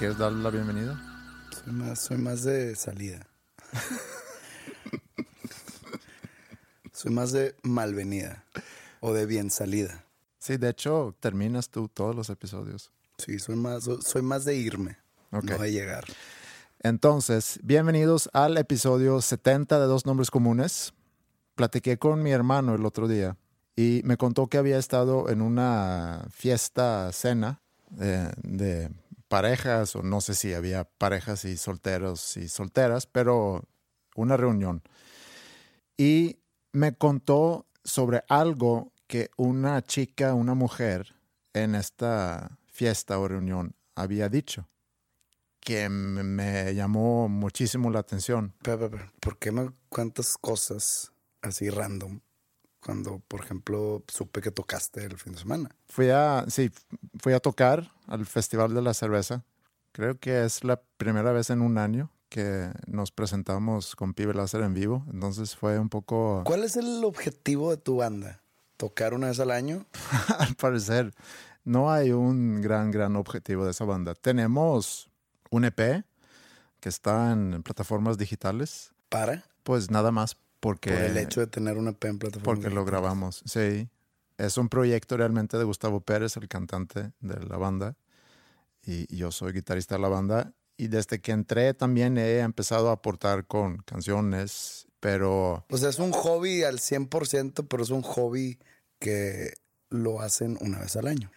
Quieres darle la bienvenida. Soy más, soy más de salida. soy más de malvenida o de bien salida. Sí, de hecho, terminas tú todos los episodios. Sí, soy más, soy más de irme, Ok. no de llegar. Entonces, bienvenidos al episodio 70 de Dos Nombres Comunes. Platiqué con mi hermano el otro día y me contó que había estado en una fiesta, cena eh, de parejas, o no sé si había parejas y solteros y solteras, pero una reunión. Y me contó sobre algo que una chica, una mujer en esta fiesta o reunión había dicho que me- llamó muchísimo la atención. Pero, pero, pero, ¿por qué me cuentas cosas así random cuando, por ejemplo, supe que tocaste el fin de semana? Fui a, sí, fui a tocar al Festival de la Cerveza. Creo que es la primera vez en un año que nos presentamos con Pibe Láser en vivo. Entonces fue un poco, ¿Cuál es el objetivo de tu banda? ¿Tocar una vez al año? al parecer, no hay un gran, gran objetivo de esa banda. Tenemos un EP que está en plataformas digitales. ¿Para? Pues nada más porque... Por el hecho de tener una P en plataforma. Porque lo grabamos, sí. Es un proyecto realmente de Gustavo Pérez, el cantante de la banda. Y yo soy guitarrista de la banda. Y desde que entré también he empezado a aportar con canciones, pero O sea, es un hobby al 100%, pero es un hobby que lo hacen una vez al año.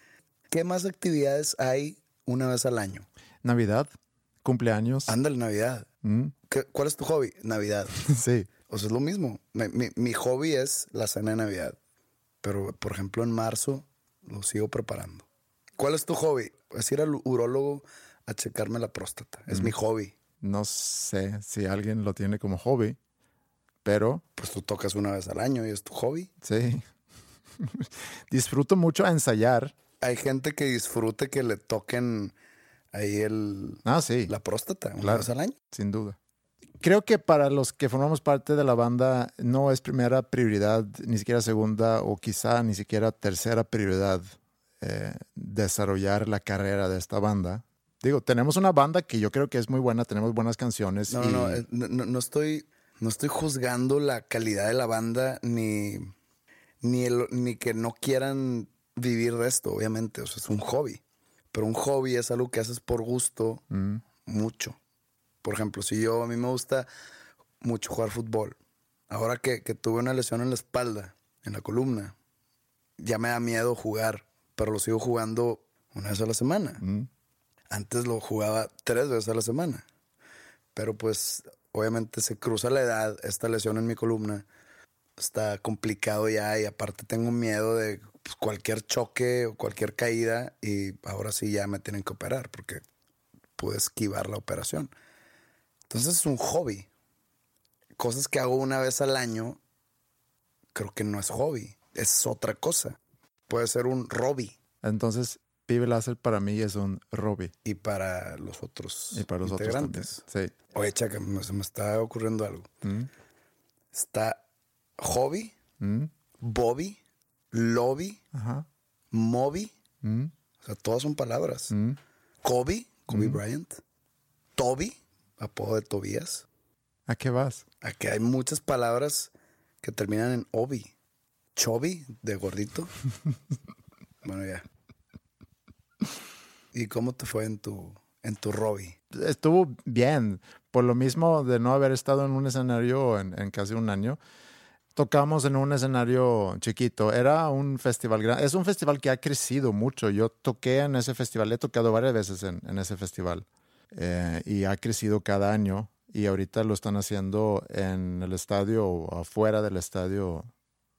¿Qué más actividades hay una vez al año? Navidad, cumpleaños. Ándale, Navidad. mm, ¿Qué- ¿Cuál es tu hobby? Navidad. sí, O sea, es lo mismo. Mi, mi- mi hobby es la cena de Navidad. Pero, por ejemplo, en marzo lo sigo preparando. ¿Cuál es tu hobby? Es ir al urólogo a checarme la próstata. Es mi hobby. no sé si alguien lo tiene como hobby, pero Pues tú tocas una vez al año y es tu hobby. sí. Disfruto mucho ensayar. Hay gente que disfrute que le toquen ahí el, Ah, sí. la próstata una Claro. vez al año. Sin duda. Creo que para los que formamos parte de la banda no es primera prioridad, ni siquiera segunda o quizá ni siquiera tercera prioridad eh, desarrollar la carrera de esta banda. Digo, tenemos una banda que yo creo que es muy buena, tenemos buenas canciones. No, y- no, eh, no, no, no estoy, no estoy juzgando la calidad de la banda ni, ni, el- ni que no quieran vivir de esto, obviamente. O sea, es un hobby. Pero un hobby es algo que haces por gusto Mm, mucho. Por ejemplo, si yo, a mí me gusta mucho jugar fútbol. Ahora que, que tuve una lesión en la espalda, en la columna, ya me da miedo jugar, pero lo sigo jugando una vez a la semana. mm. Antes lo jugaba tres veces a la semana. Pero pues obviamente se cruza la edad, esta lesión en mi columna está complicado ya y aparte tengo miedo de pues, cualquier choque o cualquier caída y ahora sí ya me tienen que operar porque pude esquivar la operación. Entonces es un hobby. Cosas que hago una vez al año, creo que no es hobby, es otra cosa. Puede ser un hobby. Entonces, Pibe Láser para mí es un Robbie. Y para los otros Y para los integrantes. otros. Sí. Oye, Chaca, me- se me está ocurriendo algo. Mm, Está Hobby, mm, Bobby, Lobby, Ajá. Moby. mm, O sea, todas son palabras. Kobe, Kobe Bryant. Toby, apodo de Tobías. ¿A qué vas? Aquí hay muchas palabras que terminan en Obi. Chobi, de gordito. bueno, ya. ¿Y cómo te fue en tu, en tu Robbie? Estuvo bien. Por lo mismo de no haber estado en un escenario en, en casi un año, tocamos en un escenario chiquito. Era un festival grande. Es un festival que ha crecido mucho. Yo toqué en ese festival, he tocado varias veces en, en ese festival. Eh, y ha crecido cada año. Y ahorita lo están haciendo en el estadio o afuera del estadio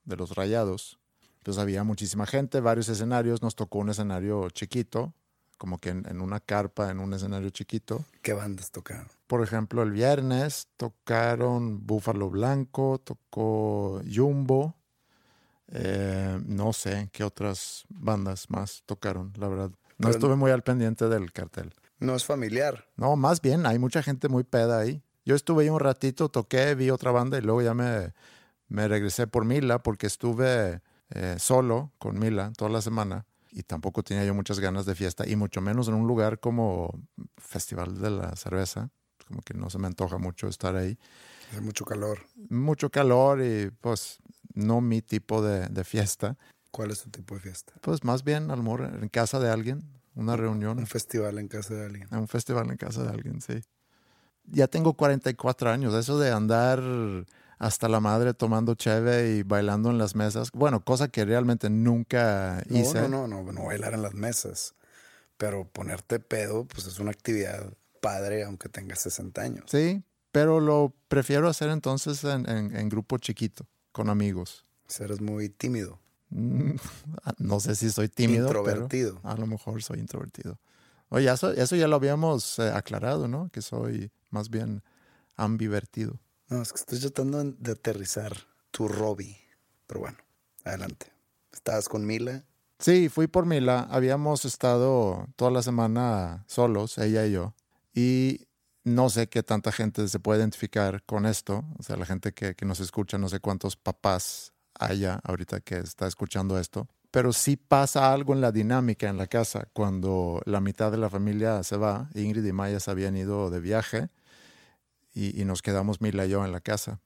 de los Rayados. Entonces había muchísima gente, varios escenarios. Nos tocó un escenario chiquito, como que en, en una carpa, en un escenario chiquito. ¿Qué bandas tocaron? Por ejemplo, el viernes tocaron Búfalo Blanco, tocó Jumbo. eh, no sé qué otras bandas más tocaron, la verdad. No Pero- estuve muy al pendiente del cartel. No es familiar. No, más bien, hay mucha gente muy peda ahí. Yo estuve ahí un ratito, toqué, vi otra banda y luego ya me, me regresé por Mila porque estuve eh, solo con Mila toda la semana y tampoco tenía yo muchas ganas de fiesta y mucho menos en un lugar como Festival de la Cerveza. Como que no se me antoja mucho estar ahí. Hace mucho calor. Mucho calor y pues no mi tipo de, de fiesta. ¿Cuál es tu tipo de fiesta? Pues más bien, a lo mejor en casa de alguien, una reunión. Un festival en casa de alguien. Un festival en casa de alguien, sí. Ya tengo 44 años. Eso de andar hasta la madre tomando cheve y bailando en las mesas. Bueno, cosa que realmente nunca No, hice. no, no, no, no bailar en las mesas. Pero ponerte pedo, pues es una actividad padre, aunque tengas 60 años. Sí, pero lo prefiero hacer entonces en, en- en grupo chiquito, con amigos. Si eres muy tímido. No sé si soy tímido, Introvertido. pero a lo mejor soy introvertido. Oye, eso, eso ya lo habíamos eh, aclarado, ¿no? Que soy más bien ambivertido. No, es que estoy tratando de aterrizar tu Robbie. Pero bueno, adelante. Estabas con Mila. Sí, fui por Mila. Habíamos estado toda la semana solos, ella y yo. Y no sé qué tanta gente se puede identificar con esto. O sea, la gente que, que nos escucha, no sé cuántos papás haya ahorita que está escuchando esto. Pero sí pasa algo en la dinámica en la casa cuando la mitad de la familia se va. Ingrid y Maya se habían ido de viaje y, y nos quedamos Mila y yo en la casa.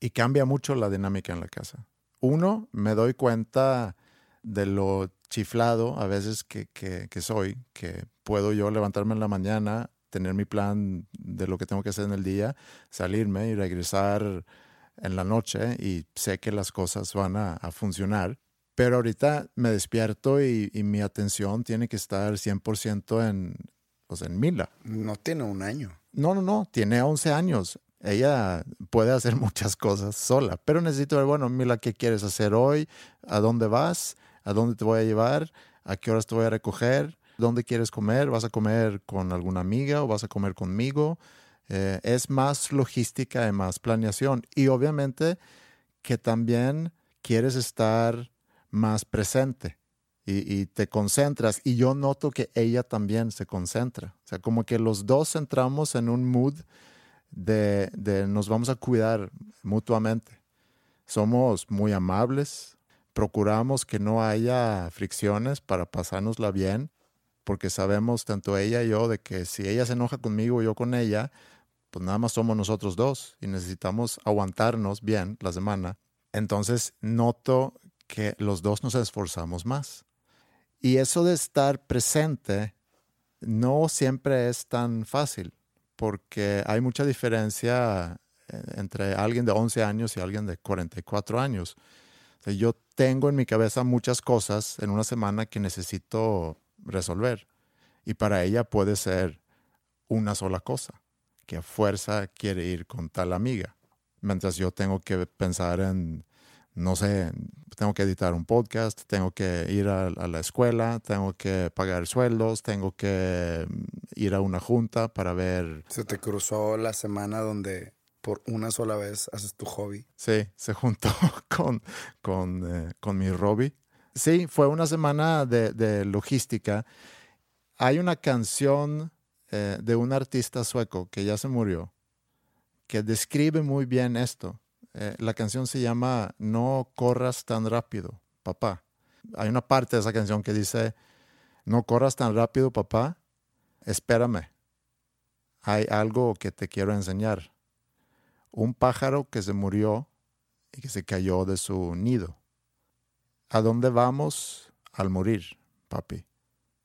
Y cambia mucho la dinámica en la casa. Uno, me doy cuenta de lo chiflado a veces que, que, que soy, que puedo yo levantarme en la mañana, tener mi plan de lo que tengo que hacer en el día, salirme y regresar en la noche y sé que las cosas van a, a funcionar. Pero ahorita me despierto y, y mi atención tiene que estar 100% en, pues en Mila. No tiene un año. No, no, no, tiene 11 años. Ella puede hacer muchas cosas sola, pero necesito ver, bueno, Mila, ¿qué quieres hacer hoy? ¿A dónde vas? ¿A dónde te voy a llevar? ¿A qué horas te voy a recoger? ¿Dónde quieres comer? ¿Vas a comer con alguna amiga o vas a comer conmigo? Eh, es más logística y más planeación. Y obviamente que también quieres estar más presente y, te concentras. Y yo noto que ella también se concentra. O sea, como que los dos entramos en un mood de, de nos vamos a cuidar mutuamente. Somos muy amables, procuramos que no haya fricciones para pasárnosla bien, porque sabemos tanto ella y yo de que si ella se enoja conmigo yo con ella, pues nada más somos nosotros dos y necesitamos aguantarnos bien la semana. Entonces noto que los dos nos esforzamos más. Y eso de estar presente no siempre es tan fácil, porque hay mucha diferencia eh, entre alguien de 11 años y alguien de 44 años. O sea, yo tengo en mi cabeza muchas cosas en una semana que necesito resolver. Y para ella puede ser una sola cosa, que a fuerza quiere ir con tal amiga. Mientras yo tengo que pensar en, no sé, tengo que editar un podcast, tengo que ir a, a la escuela, tengo que pagar sueldos, tengo que mm, ir a una junta para ver Se te cruzó la semana donde por una sola vez haces tu hobby. Sí, se juntó con, con, eh, con mi Robbie. Sí, fue una semana de, de logística. Hay una canción eh, de un artista sueco que ya se murió, que describe muy bien esto. Eh, la canción se llama No corras tan rápido, papá. Hay una parte de esa canción que dice, no corras tan rápido, papá, espérame. Hay algo que te quiero enseñar. Un pájaro que se murió y que se cayó de su nido. ¿A dónde vamos al morir, papi?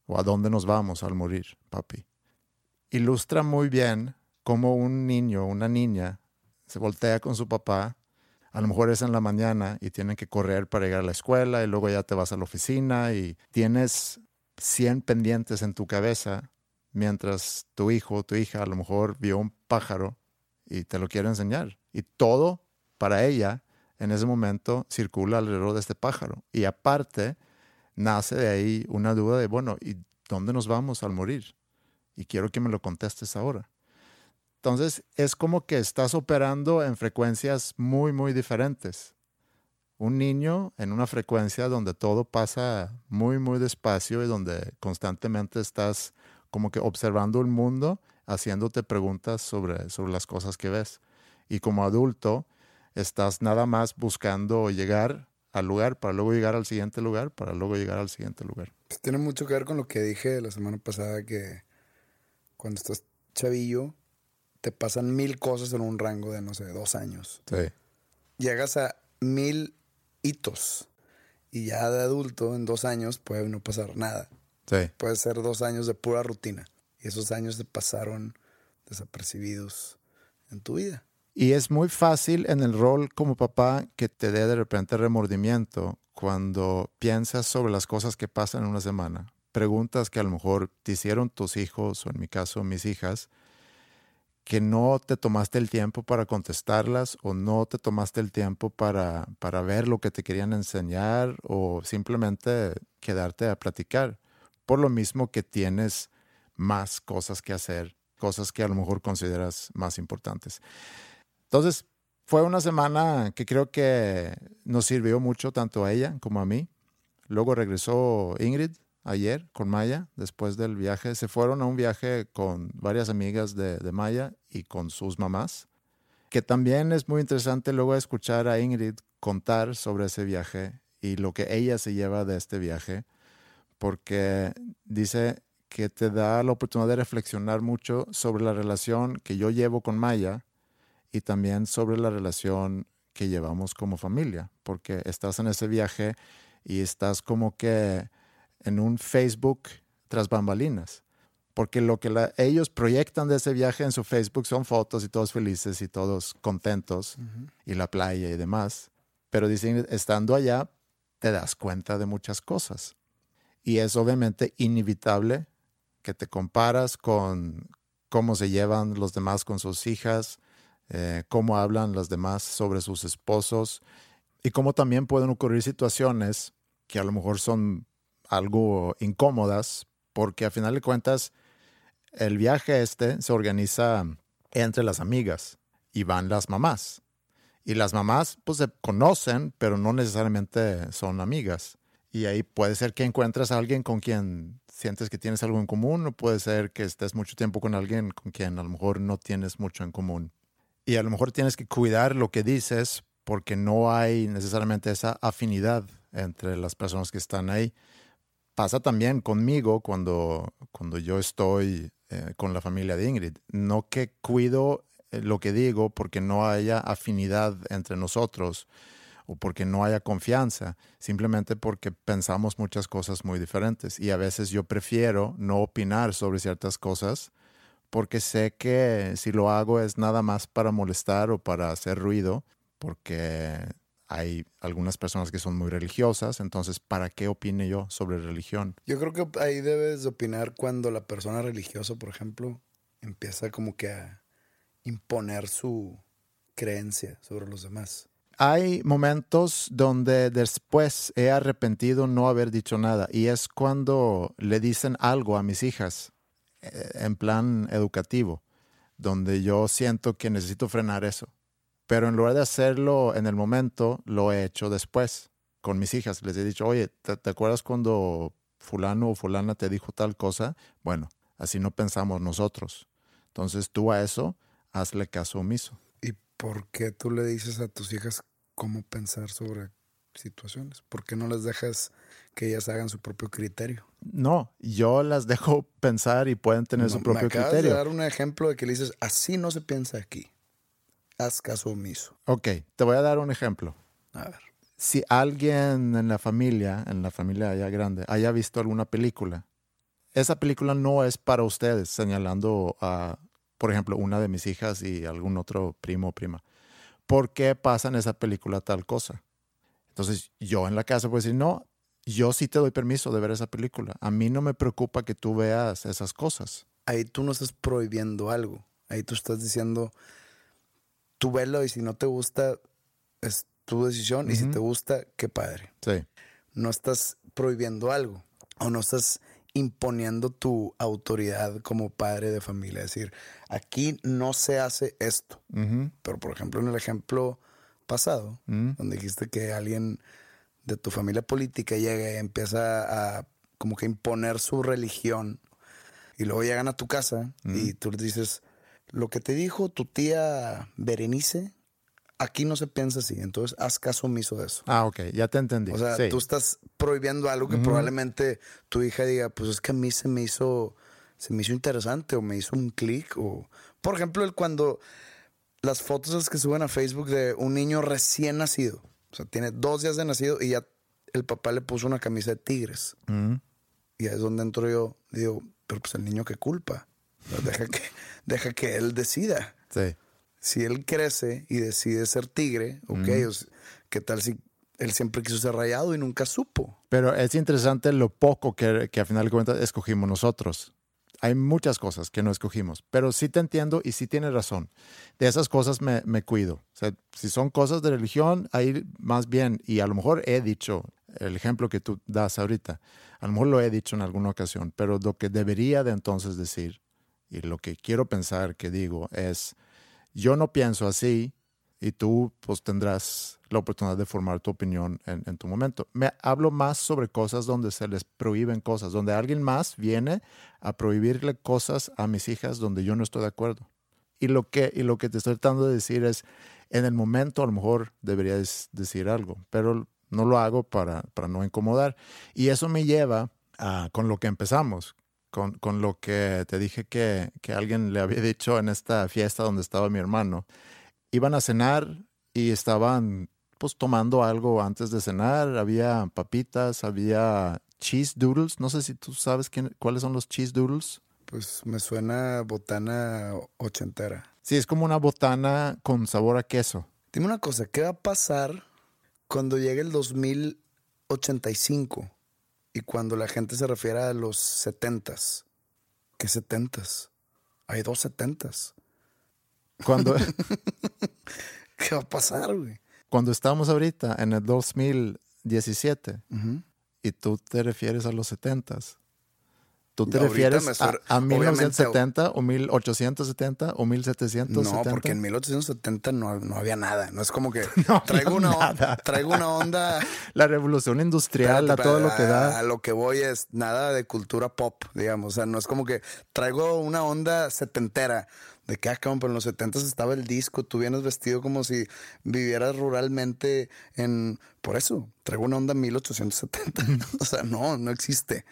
¿O a dónde nos vamos al morir, papi? Ilustra muy bien cómo un niño, una niña, se voltea con su papá. A lo mejor es en la mañana y tienen que correr para llegar a la escuela y luego ya te vas a la oficina y tienes 100 pendientes en tu cabeza mientras tu hijo o tu hija a lo mejor vio un pájaro y te lo quiere enseñar. Y todo para ella en ese momento circula alrededor de este pájaro. Y aparte, nace de ahí una duda de, bueno, ¿y dónde nos vamos al morir? Y quiero que me lo contestes ahora. Entonces, es como que estás operando en frecuencias muy, muy diferentes. Un niño en una frecuencia donde todo pasa muy, muy despacio y donde constantemente estás como que observando el mundo, haciéndote preguntas sobre, sobre las cosas que ves. Y como adulto, estás nada más buscando llegar al lugar para luego llegar al siguiente lugar, para luego llegar al siguiente lugar. Pues tiene mucho que ver con lo que dije la semana pasada, que cuando estás chavillo, te pasan mil cosas en un rango de, no sé, dos años. Sí. Llegas a mil hitos y ya de adulto, en dos años, puede no pasar nada. Sí. Puede ser dos años de pura rutina. Y esos años se pasaron desapercibidos en tu vida. Y es muy fácil en el rol como papá que te dé de repente remordimiento cuando piensas sobre las cosas que pasan en una semana. Preguntas que a lo mejor te hicieron tus hijos o en mi caso mis hijas, que no te tomaste el tiempo para contestarlas o no te tomaste el tiempo para, para ver lo que te querían enseñar o simplemente quedarte a platicar. Por lo mismo que tienes más cosas que hacer, cosas que a lo mejor consideras más importantes. Entonces, fue una semana que creo que nos sirvió mucho tanto a ella como a mí. Luego regresó Ingrid ayer con Maya después del viaje. Se fueron a un viaje con varias amigas de, de Maya y con sus mamás, que también es muy interesante luego escuchar a Ingrid contar sobre ese viaje y lo que ella se lleva de este viaje, porque dice que te da la oportunidad de reflexionar mucho sobre la relación que yo llevo con Maya y también sobre la relación que llevamos como familia, porque estás en ese viaje y estás como que en un Facebook tras bambalinas, porque lo que la, ellos proyectan de ese viaje en su Facebook son fotos y todos felices y todos contentos y la playa y demás, pero dicen, estando allá te das cuenta de muchas cosas. Y es obviamente inevitable que te comparas con cómo se llevan los demás con sus hijas, eh, cómo hablan las demás sobre sus esposos y cómo también pueden ocurrir situaciones que a lo mejor son algo incómodas, porque a final de cuentas el viaje este se organiza entre las amigas y van las mamás. Y las mamás pues se conocen, pero no necesariamente son amigas. Y ahí puede ser que encuentres a alguien con quien sientes que tienes algo en común, o puede ser que estés mucho tiempo con alguien con quien a lo mejor no tienes mucho en común y a lo mejor tienes que cuidar lo que dices porque no hay necesariamente esa afinidad entre las personas que están ahí. Pasa también conmigo cuando, cuando yo estoy eh, con la familia de Ingrid. No que cuido eh, lo que digo porque no haya afinidad entre nosotros o porque no haya confianza, simplemente porque pensamos muchas cosas muy diferentes y a veces yo prefiero no opinar sobre ciertas cosas porque sé que si lo hago es nada más para molestar o para hacer ruido, porque hay algunas personas que son muy religiosas, entonces, ¿para qué opine yo sobre religión? Yo creo que ahí debes de opinar cuando la persona religiosa, por ejemplo, empieza como que a imponer su creencia sobre los demás. Hay momentos donde después he arrepentido no haber dicho nada y es cuando le dicen algo a mis hijas eh, en plan educativo, donde yo siento que necesito frenar eso. Pero en lugar de hacerlo en el momento, lo he hecho después. con mis hijas. Les he dicho, oye, ¿te, te acuerdas cuando fulano o fulana te dijo tal cosa? Bueno, así no pensamos nosotros. Entonces tú a eso hazle caso omiso. ¿Y por qué tú le dices a tus hijas cómo pensar sobre situaciones? ¿Por qué no les dejas que ellas hagan su propio criterio? No, yo las dejo pensar y pueden tener su propio me acabas criterio. de dar un ejemplo de que le dices, así no se piensa aquí. Haz caso omiso. Ok, te voy a dar un ejemplo. A ver. Si alguien en la familia, en la familia ya grande, haya visto alguna película, esa película no es para ustedes, señalando a, por ejemplo, una de mis hijas y algún otro primo o prima. ¿Por qué pasa en esa película tal cosa? Entonces yo en la casa puedo decir, no, yo sí te doy permiso de ver esa película. A mí no me preocupa que tú veas esas cosas. Ahí tú no estás prohibiendo algo. Ahí tú estás diciendo, tú velo y si no te gusta, es tu decisión. Y si te gusta, qué padre. Sí. no estás prohibiendo algo o no estás imponiendo tu autoridad como padre de familia. Es decir, aquí no se hace esto. Pero, por ejemplo, en el ejemplo pasado, donde dijiste que alguien de tu familia política llega y empieza a como que imponer su religión y luego llegan a tu casa y tú les dices, lo que te dijo tu tía Berenice, aquí no se piensa así, entonces haz caso omiso de eso. Ah, ok, ya te entendí. O sea, Sí. tú estás prohibiendo algo que probablemente tu hija diga, pues es que a mí se me hizo, se me hizo interesante o me hizo un clic. O, por ejemplo, el cuando las fotos que suben a Facebook de un niño recién nacido. O sea, tiene dos días de nacido y ya el papá le puso una camisa de tigres. Y ahí es donde entro yo, digo, pero pues el niño qué culpa. O deja que, deja que él decida Sí. si él crece y decide ser tigre, ok, o sea, ¿qué tal si él siempre quiso ser rayado y nunca supo? Pero es interesante lo poco que, que a final de cuentas escogimos nosotros. Hay muchas cosas que no escogimos, pero sí te entiendo y sí tienes razón. De esas cosas me, me cuido. O sea, si son cosas de religión, ahí más bien, y a lo mejor he dicho el ejemplo que tú das ahorita, a lo mejor lo he dicho en alguna ocasión, pero lo que debería de entonces decir y lo que quiero pensar que digo es, yo no pienso así y tú pues tendrás la oportunidad de formar tu opinión en, en tu momento. Me hablo más sobre cosas donde se les prohíben cosas, donde alguien más viene a prohibirle cosas a mis hijas donde yo no estoy de acuerdo. Y lo que, y lo que te estoy tratando de decir es, en el momento a lo mejor deberías decir algo, pero no lo hago para, para no incomodar. Y eso me lleva a, con lo que empezamos, con, con lo que te dije que, que alguien le había dicho en esta fiesta donde estaba mi hermano. Iban a cenar y estaban pues tomando algo antes de cenar. Había papitas, había cheese doodles. No sé si tú sabes quién- cuáles son los cheese doodles. Pues me suena botana ochentera. Sí, es como una botana con sabor a queso. Dime una cosa, ¿qué va a pasar cuando llegue el 2085 y cuando la gente se refiera a los setentas? ¿Qué setentas? Hay dos setentas. Cuando, ¿Qué va a pasar, güey? cuando estamos ahorita en el 2017 Ujú. y tú te refieres a los 70s, ¿tú te Ahorita refieres me a, a obviamente- 1970 o 1870 o 1770? No, porque en 1870 no, no había nada. No es como que No traigo, una, nada. traigo una onda. La revolución industrial, Espérate, a todo lo que da. A lo que voy es nada de cultura pop, digamos. O sea, no es como que traigo una onda setentera. De que, ah, pero en los setentas estaba el disco, tú vienes vestido como si vivieras ruralmente en... Por eso, traigo una onda 1870. o sea, no, no existe.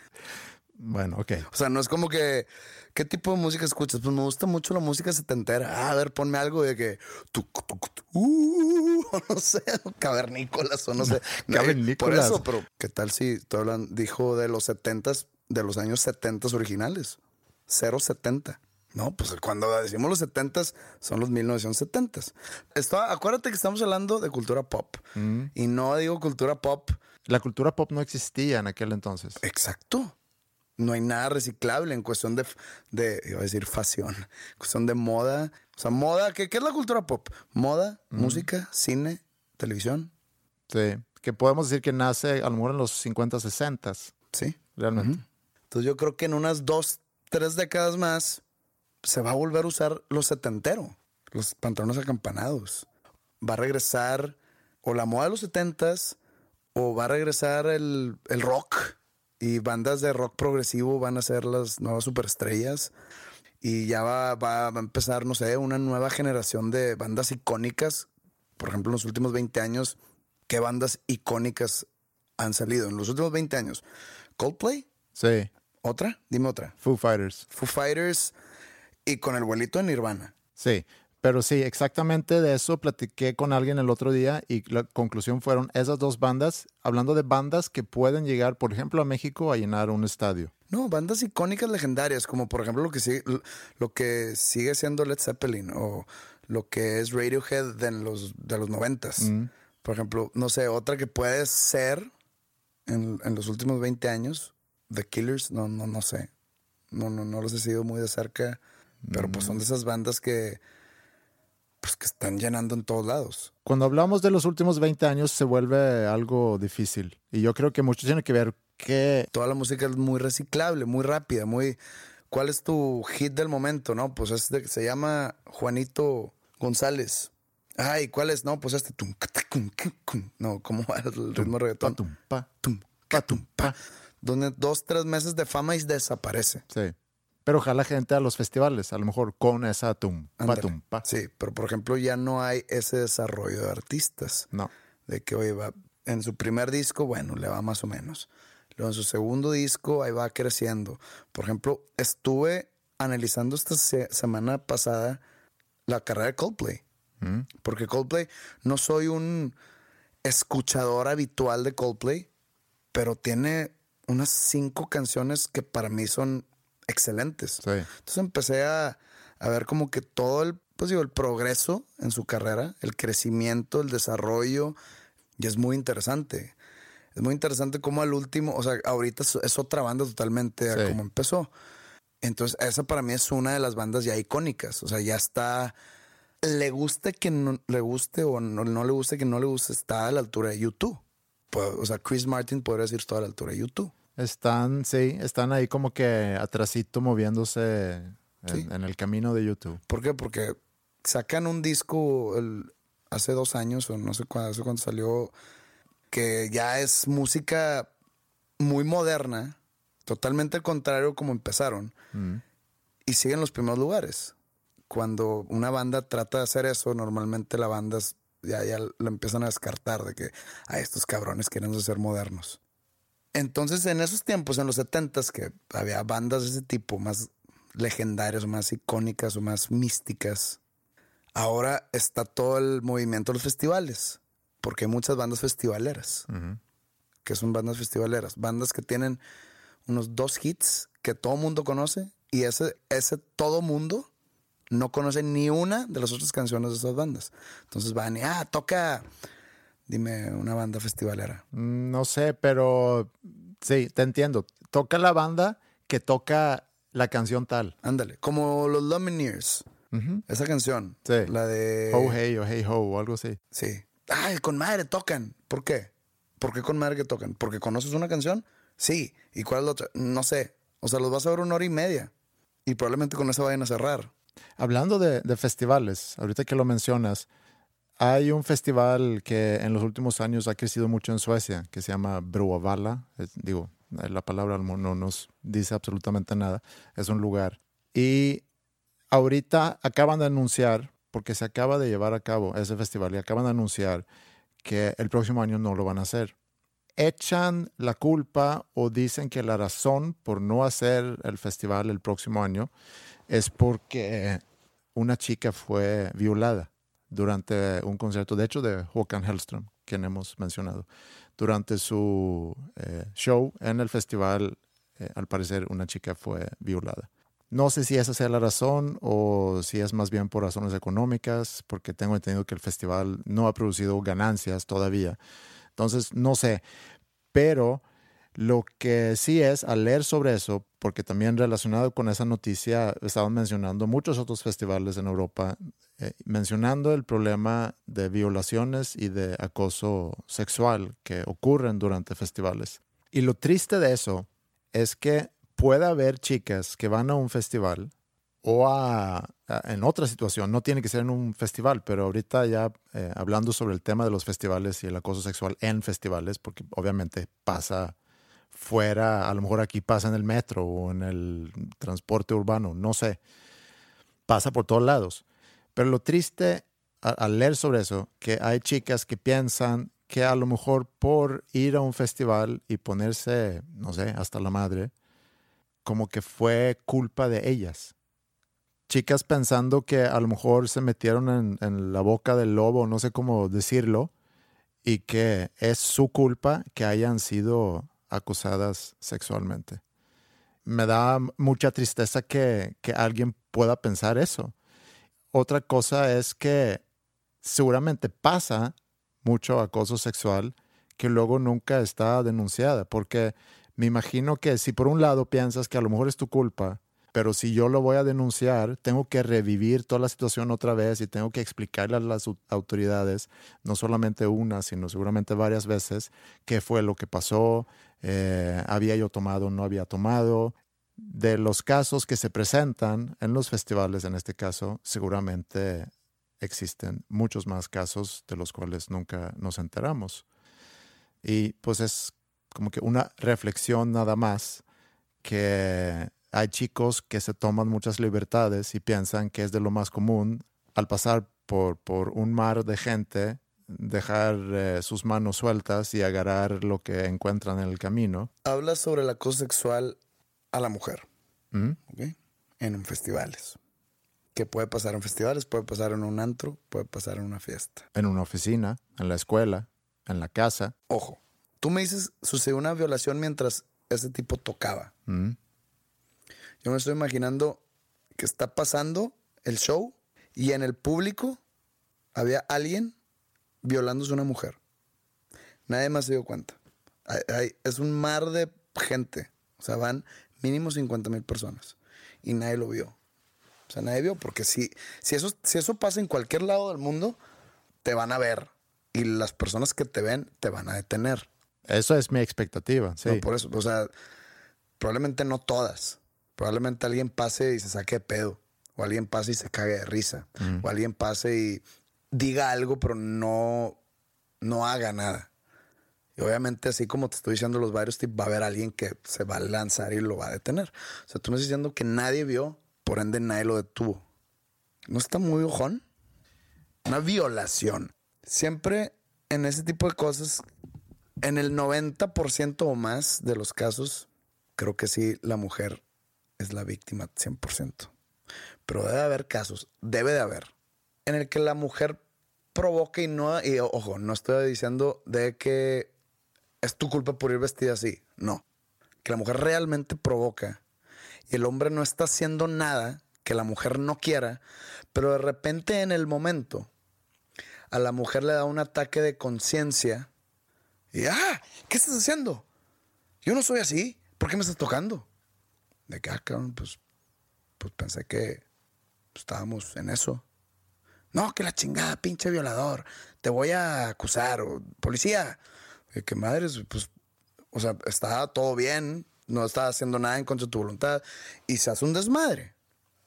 Bueno, ok. O sea, no es como que... ¿Qué tipo de música escuchas? Pues me gusta mucho la música setentera. Ah, a ver, ponme algo de que... tuc, tuc, tuc, uh, no sé, cavernícolas o no sé. Por Cavernícolas. eso, pero ¿qué tal si tú hablan, dijo de los setentas, de los años setentas originales? 070. No, pues cuando decimos los setentas son los 1970s. Esto, acuérdate que estamos hablando de cultura pop. Y no digo cultura pop La cultura pop no existía en aquel entonces. Exacto. No hay nada reciclable en cuestión de, de iba a decir fashion, en cuestión de moda. O sea, moda, ¿qué, qué es la cultura pop? Moda, música, cine, televisión. Sí. Que podemos decir que nace a lo mejor en los 50, 60, Sí. realmente. Entonces yo creo que en unas dos, tres décadas más se va a volver a usar lo setentero, los pantalones acampanados. Va a regresar o la moda de los setentas o va a regresar el, el rock y bandas de rock progresivo van a ser las nuevas superestrellas y ya va, va, va a empezar, no sé, una nueva generación de bandas icónicas. Por ejemplo, en los últimos 20 años, ¿qué bandas icónicas han salido? En los últimos 20 años, Coldplay, Sí, otra, dime otra. Foo Fighters. Foo Fighters y con el vuelito de Nirvana. Sí, pero sí, exactamente de eso platiqué con alguien el otro día y la conclusión fueron esas dos bandas, hablando de bandas que pueden llegar, por ejemplo, a México a llenar un estadio. No, bandas icónicas legendarias, como por ejemplo lo que sigue, lo que sigue siendo Led Zeppelin o lo que es Radiohead de los, de los noventas. Por ejemplo, no sé, otra que puede ser en, en los últimos 20 años, The Killers, no, no, no sé. No, no, no los he seguido muy de cerca, pero pues son de esas bandas que pues que están llenando en todos lados. Cuando hablamos de los últimos 20 años se vuelve algo difícil y yo creo que mucho tiene que ver que Toda la música es muy reciclable, muy rápida, muy... ¿Cuál es tu hit del momento? No, pues este se llama Juanito González. Ay, ¿cuál es? No, pues este... No, ¿cómo va el ritmo de reggaetón? patum, pa. Tum, catum, pa. Donde dos, tres meses de fama y desaparece. Sí. Pero jala gente a los festivales, a lo mejor con esa tum, pa, Ándale. tum, pa. Sí, pero por ejemplo ya no hay ese desarrollo de artistas. No. De que, oye, va, en su primer disco, bueno, le va más o menos. Luego en su segundo disco, ahí va creciendo. Por ejemplo, estuve analizando esta se- semana pasada la carrera de Coldplay. Porque Coldplay, no soy un escuchador habitual de Coldplay, pero tiene unas cinco canciones que para mí son excelentes. Sí. Entonces empecé a, a ver como que todo el, pues digo, el progreso en su carrera, el crecimiento, el desarrollo, y es muy interesante. Es muy interesante cómo al último, o sea, ahorita es, es otra banda totalmente a Sí. como empezó. Entonces, esa para mí es una de las bandas ya icónicas. O sea, ya está. Le guste que no le guste o no, no le guste que no le guste, está a la altura de YouTube. O sea, Chris Martin podría decir está a la altura de YouTube. Están, sí, están ahí como que atrasito moviéndose en, Sí. en el camino de YouTube. ¿Por qué? Porque sacan un disco el- hace dos años o no sé cuándo, hace cuándo salió, que ya es música muy moderna, totalmente al contrario como empezaron, y siguen los primeros lugares. Cuando una banda trata de hacer eso, normalmente la banda ya, ya lo empiezan a descartar de que a estos cabrones quieren ser modernos. Entonces, en esos tiempos, en los 70s, que había bandas de ese tipo, más legendarias, más icónicas o más místicas, ahora está todo el movimiento de los festivales, porque hay muchas bandas festivaleras, que son bandas festivaleras, bandas que tienen unos dos hits que todo mundo conoce y ese, ese todo mundo no conoce ni una de las otras canciones de esas bandas. Entonces van y, ah, toca, dime una banda festivalera. Mm, No sé, pero sí, te entiendo. Toca la banda que toca la canción tal. Ándale, como los Lumineers. Esa canción. Sí. La de. Oh, hey o hey ho o algo así. Sí. Ay, con madre tocan. ¿Por qué? ¿Por qué con madre que tocan? ¿Porque conoces una canción? Sí. ¿Y cuál es la otra? No sé. O sea, los vas a ver una hora y media. Y probablemente con eso vayan a cerrar. Hablando de, de festivales, ahorita que lo mencionas, hay un festival que en los últimos años ha crecido mucho en Suecia, que se llama Broavala. Es- digo, eh, la palabra no nos dice absolutamente nada. Es un lugar. Y ahorita acaban de anunciar, porque se acaba de llevar a cabo ese festival, y acaban de anunciar que el próximo año no lo van a hacer. Echan la culpa o dicen que la razón por no hacer el festival el próximo año es porque una chica fue violada durante un concierto, de hecho, de Håkan Hellström, quien hemos mencionado. Durante su eh, show en el festival, eh, al parecer, una chica fue violada. No sé si esa sea la razón o si es más bien por razones económicas, porque tengo entendido que el festival no ha producido ganancias todavía. Entonces, no sé. Pero lo que sí es, al leer sobre eso, porque también relacionado con esa noticia, estaban mencionando muchos otros festivales en Europa, eh, mencionando el problema de violaciones y de acoso sexual que ocurren durante festivales. Y lo triste de eso es que puede haber chicas que van a un festival o a ah, en otra situación, no tiene que ser en un festival, pero ahorita ya eh, hablando sobre el tema de los festivales y el acoso sexual en festivales, porque obviamente pasa fuera, a lo mejor aquí pasa en el metro o en el transporte urbano, no sé, pasa por todos lados. Pero lo triste al leer sobre eso, que hay chicas que piensan que a lo mejor por ir a un festival y ponerse, no sé, hasta la madre, como que fue culpa de ellas. Chicas pensando que a lo mejor se metieron en, la boca del lobo, no sé cómo decirlo, y que es su culpa que hayan sido acusadas sexualmente. Me da mucha tristeza que, que alguien pueda pensar eso. Otra cosa es que seguramente pasa mucho acoso sexual que luego nunca está denunciada, porque me imagino que si por un lado piensas que a lo mejor es tu culpa, pero si yo lo voy a denunciar, tengo que revivir toda la situación otra vez y tengo que explicarle a las autoridades, no solamente una, sino seguramente varias veces, qué fue lo que pasó, eh, había yo tomado no había tomado. De los casos que se presentan en los festivales, en este caso, seguramente existen muchos más casos de los cuales nunca nos enteramos. Y pues es como que una reflexión nada más que hay chicos que se toman muchas libertades y piensan que es de lo más común al pasar por, por un mar de gente dejar eh, sus manos sueltas y agarrar lo que encuentran en el camino. Habla sobre el acoso sexual a la mujer ¿Mm? en festivales que puede pasar en festivales, puede pasar en un antro, puede pasar en una fiesta. En una oficina, en la escuela, en la casa. Ojo, tú me dices, sucedió una violación mientras ese tipo tocaba. Mm. Yo me estoy imaginando que está pasando el show y en el público había alguien violándose a una mujer. Nadie más se dio cuenta. es un mar de gente. O sea, van mínimo 50 mil personas. Y nadie lo vio. O sea, nadie vio, porque si, si, eso, si eso pasa en cualquier lado del mundo, te van a ver. Y las personas que te ven te van a detener. Eso es mi expectativa, sí. por eso, o sea, probablemente no todas. Probablemente alguien pase y se saque de pedo. O alguien pase y se cague de risa. O alguien pase y diga algo, pero no, no haga nada. Y obviamente, así como te estoy diciendo los varios tips, va a haber alguien que se va a lanzar y lo va a detener. O sea, tú me estás diciendo que nadie vio por ende nadie lo detuvo. ¿No está muy ojón? Una violación. Siempre en ese tipo de cosas, en el 90% o más de los casos, creo que sí, la mujer es la víctima 100%. Pero debe haber casos, debe de haber, en el que la mujer provoca y no, y ojo, no estoy diciendo de que es tu culpa por ir vestida así, no. Que la mujer realmente provoca y el hombre no está haciendo nada que la mujer no quiera, pero de repente en el momento a la mujer le da un ataque de conciencia y, ah, ¿qué estás haciendo? Yo no soy así, ¿por qué me estás tocando? De que, ah, pues, pues pensé que estábamos en eso. No, que la chingada, pinche violador, te voy a acusar, o policía. Que madres, pues, o sea, está todo bien, no está haciendo nada en contra de tu voluntad y se hace un desmadre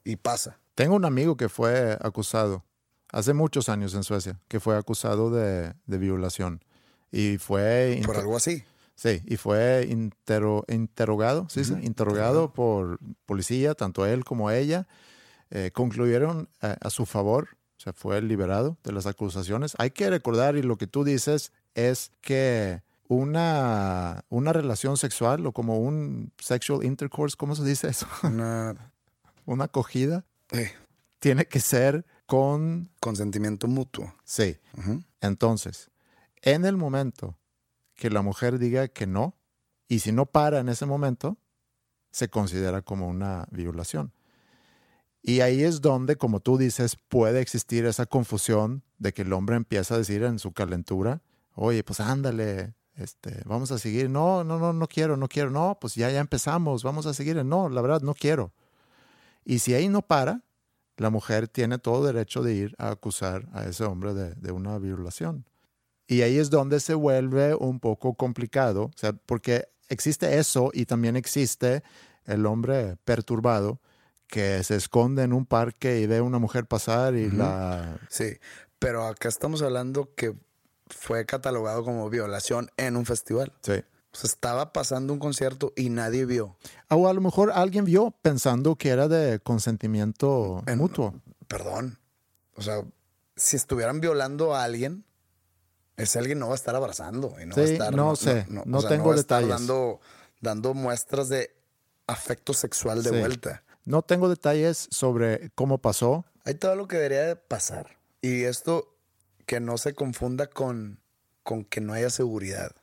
y pasa. Tengo un amigo que fue acusado hace muchos años en Suecia, que fue acusado de, violación y fue... Por algo así. Sí, y fue interrogado, ¿sí? Interrogado por policía, tanto él como ella. Eh, concluyeron a, a, su favor, o sea, fue liberado de las acusaciones. Hay que recordar, y lo que tú dices es que una, una relación sexual o como un sexual intercourse, ¿cómo se dice eso? Una, una acogida. Tiene que ser con... Consentimiento mutuo. Sí. Entonces, en el momento que la mujer diga que no, y si no para en ese momento, se considera como una violación. Y ahí es donde, como tú dices, puede existir esa confusión de que el hombre empieza a decir en su calentura, oye, pues ándale, este, vamos a seguir, no, no, no, no quiero, no quiero, no, pues ya, ya empezamos, vamos a seguir, no, la verdad, no quiero. Y si ahí no para, la mujer tiene todo derecho de ir a acusar a ese hombre de, de una violación. Y ahí es donde se vuelve un poco complicado, o sea, porque existe eso y también existe el hombre perturbado que se esconde en un parque y ve a una mujer pasar y la... Sí, pero acá estamos hablando que fue catalogado como violación en un festival. Sí. O sea, estaba pasando un concierto y nadie vio. O a lo mejor alguien vio pensando que era de consentimiento En- mutuo. Perdón. O sea, si estuvieran violando a alguien, ese alguien no va a estar abrazando. Y no va a Sí, estar, no sé, no o sea, tengo va a estar detalles. Dando, dando muestras de afecto sexual de Sí. vuelta. No tengo detalles sobre cómo pasó. Hay todo lo que debería de pasar. Y esto que no se confunda con, con que no haya seguridad.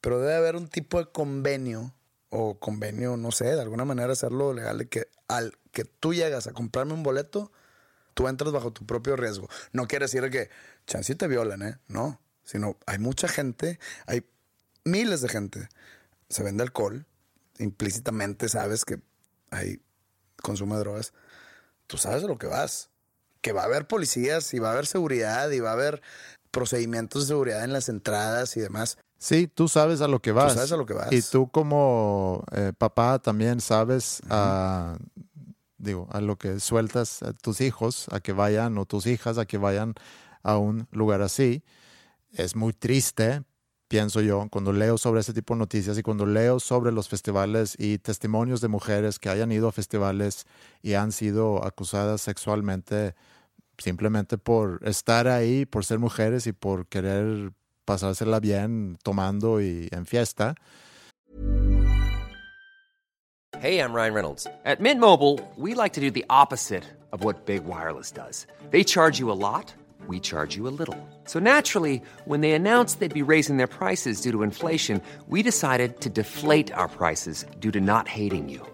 Pero debe haber un tipo de convenio o convenio, no sé, de alguna manera hacerlo legal de que al que tú llegas a comprarme un boleto, tú entras bajo tu propio riesgo. No quiere decir que chance te violan, ¿eh? No, sino hay mucha gente, hay miles de gente. Se vende alcohol, implícitamente sabes que hay consumo de drogas. Tú sabes a lo que vas. Que va a haber policías y va a haber seguridad y va a haber procedimientos de seguridad en las entradas y demás. Sí, tú sabes a lo que vas. sabes a lo que vas. Y tú como eh, papá también sabes a, digo, a lo que sueltas a tus hijos a que vayan o tus hijas a que vayan a un lugar así. Es muy triste, pienso yo, cuando leo sobre ese tipo de noticias y cuando leo sobre los festivales y testimonios de mujeres que hayan ido a festivales y han sido acusadas sexualmente simplemente por estar ahí, por ser mujeres y por querer pasársela bien tomando y en fiesta. Hey, I'm Ryan Reynolds. At Mint Mobile, we like to do the opposite of what Big Wireless does. They charge you a lot, we charge you a little. So naturally, when they announced they'd be raising their prices due to inflation, we decided to deflate our prices due to not hating you.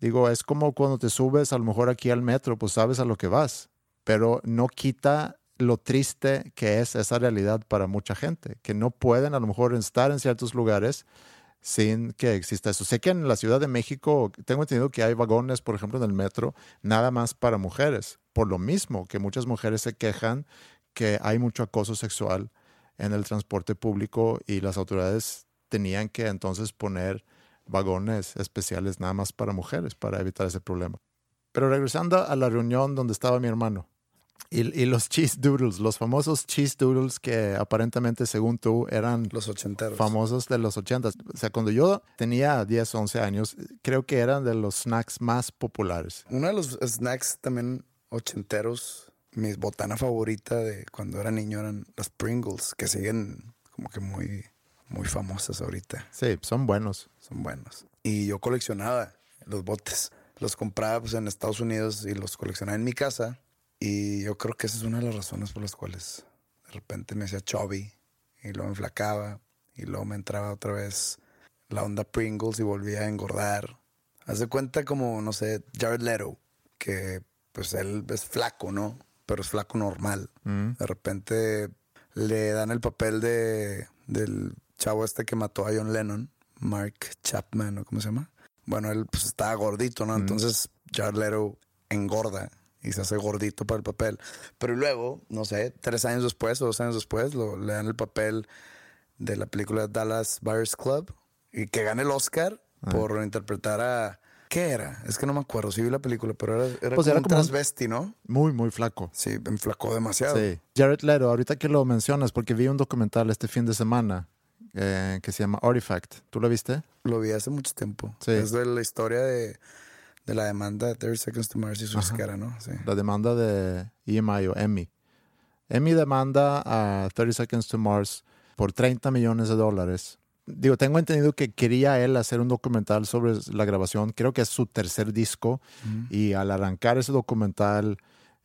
digo, es como cuando te subes a lo mejor aquí al metro, pues sabes a lo que vas, pero no quita lo triste que es esa realidad para mucha gente, que no pueden a lo mejor estar en ciertos lugares sin que exista eso. Sé que en la Ciudad de México tengo entendido que hay vagones, por ejemplo, en el metro, nada más para mujeres, por lo mismo que muchas mujeres se quejan que hay mucho acoso sexual en el transporte público y las autoridades tenían que entonces poner vagones especiales nada más para mujeres para evitar ese problema. Pero regresando a la reunión donde estaba mi hermano y, y los cheese doodles, los famosos cheese doodles que aparentemente según tú eran Los ochenteros. famosos de los ochentas. O sea, cuando yo tenía 10, 11 años, creo que eran de los snacks más populares. Uno de los snacks también ochenteros, mi botana favorita de cuando era niño eran las Pringles, que siguen como que muy, muy famosas ahorita. Sí, son buenos. Son buenos. Y yo coleccionaba los botes. Los compraba pues, en Estados Unidos y los coleccionaba en mi casa. Y yo creo que esa es una de las razones por las cuales de repente me hacía chubby y luego me enflacaba y luego me entraba otra vez la onda Pringles y volvía a engordar. Haz de cuenta como, no sé, Jared Leto, que pues él es flaco, ¿no? Pero es flaco normal. De repente le dan el papel de, del chavo este que mató a John Lennon, Mark Chapman, ¿o cómo se llama? Bueno, él pues estaba gordito, ¿no? Entonces Jared Leto engorda y se hace gordito para el papel. Pero luego, no sé, tres años después o dos años después, lo, le dan el papel de la película Dallas Buyers Club y que gane el Oscar por interpretar a... ¿Qué era? Es que no me acuerdo. Sí vi la película, pero era, era Pues como era un como un- transvesti, ¿no? Muy, muy flaco. Sí, enflacó demasiado. Sí. Jared Leto, ahorita que lo mencionas, porque vi un documental este fin de semana eh, que se llama Artifact. ¿Tú lo viste? Lo vi hace mucho tiempo. Sí. Es de la historia de, de la demanda de 30 Seconds to Mars y su disquera, ¿no? Sí. La demanda de EMI o EMI. EMI demanda a 30 Seconds to Mars por 30 millones de dólares digo, tengo entendido que quería él hacer un documental sobre la grabación. Creo que es su tercer disco. Y al arrancar ese documental,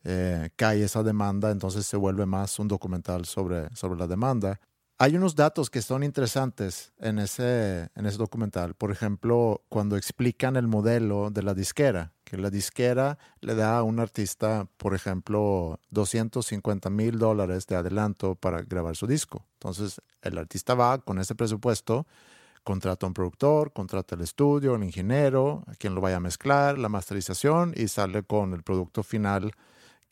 eh, cae esa demanda. Entonces se vuelve más un documental sobre, sobre la demanda. Hay unos datos que son interesantes en ese, en ese documental. Por ejemplo, cuando explican el modelo de la disquera, que la disquera le da a un artista, por ejemplo, 250 mil dólares de adelanto para grabar su disco. Entonces, el artista va con ese presupuesto, contrata a un productor, contrata el estudio, el ingeniero, quien lo vaya a mezclar, la masterización y sale con el producto final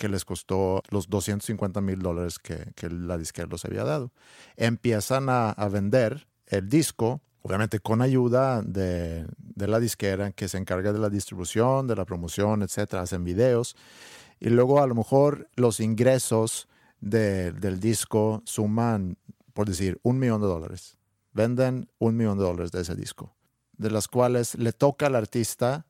que les costó los 250 mil dólares que, que, la disquera los había dado. Empiezan a, a, vender el disco, obviamente con ayuda de, de, la disquera que se encarga de la distribución, de la promoción, etcétera, hacen videos. Y luego a lo mejor los ingresos de, del disco suman, por decir, un millón de dólares. Venden un millón de dólares de ese disco, de las cuales le toca al artista